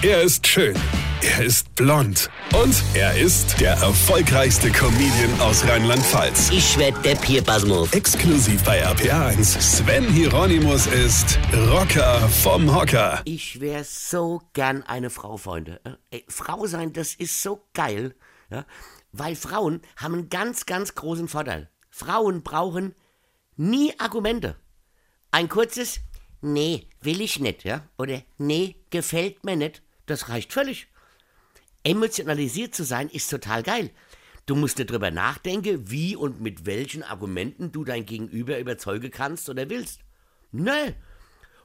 Er ist schön. Er ist blond. Und er ist der erfolgreichste Comedian aus Rheinland-Pfalz. Ich werd der Pierpasmus. Exklusiv bei RPA1. Sven Hieronymus ist Rocker vom Hocker. Ich wär so gern eine Frau, Freunde. Äh, Ey, Frau sein, das ist so geil. Ja? Weil Frauen haben einen ganz, ganz großen Vorteil. Frauen brauchen nie Argumente. Ein kurzes Nee, will ich nicht, ja? Oder Nee, gefällt mir nicht. Das reicht völlig. Emotionalisiert zu sein ist total geil. Du musst dir drüber nachdenken, wie und mit welchen Argumenten du dein Gegenüber überzeugen kannst oder willst. Nee.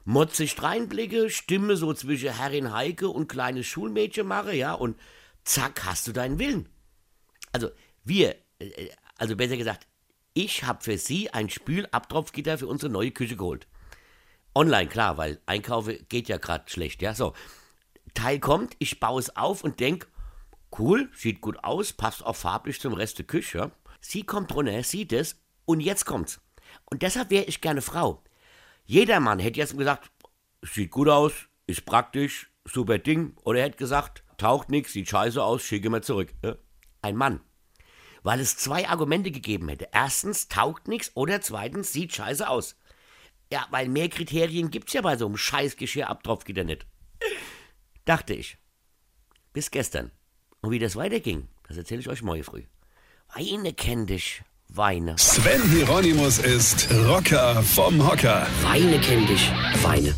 Motzig reinblicke, Stimme so zwischen Herrin Heike und kleines Schulmädchen mache, ja, und zack, hast du deinen Willen. Also, wir, äh, also besser gesagt, ich habe für Sie ein Spülabtropfgitter für unsere neue Küche geholt. Online, klar, weil Einkaufe geht ja gerade schlecht, ja, so. Teil kommt, ich baue es auf und denk, cool, sieht gut aus, passt auch farblich zum Rest der Küche. Sie kommt runter, sieht es und jetzt kommt's. Und deshalb wäre ich gerne Frau. Jeder Mann hätte jetzt gesagt, sieht gut aus, ist praktisch, super Ding. Oder er hätte gesagt, taucht nix, sieht scheiße aus, schicke mal zurück. ja. Ein Mann. Weil es zwei Argumente gegeben hätte. Erstens, taugt nix oder zweitens, sieht scheiße aus. Ja, weil mehr Kriterien gibt's ja bei so einem scheiß Geschirrabtropfgitter nicht. Dachte ich. Bis gestern. Und wie das weiterging, das erzähle ich euch morgen früh. Weine kenn dich, Weine. Sven Hieronymus ist Rocker vom Hocker. Weine kenn dich, Weine.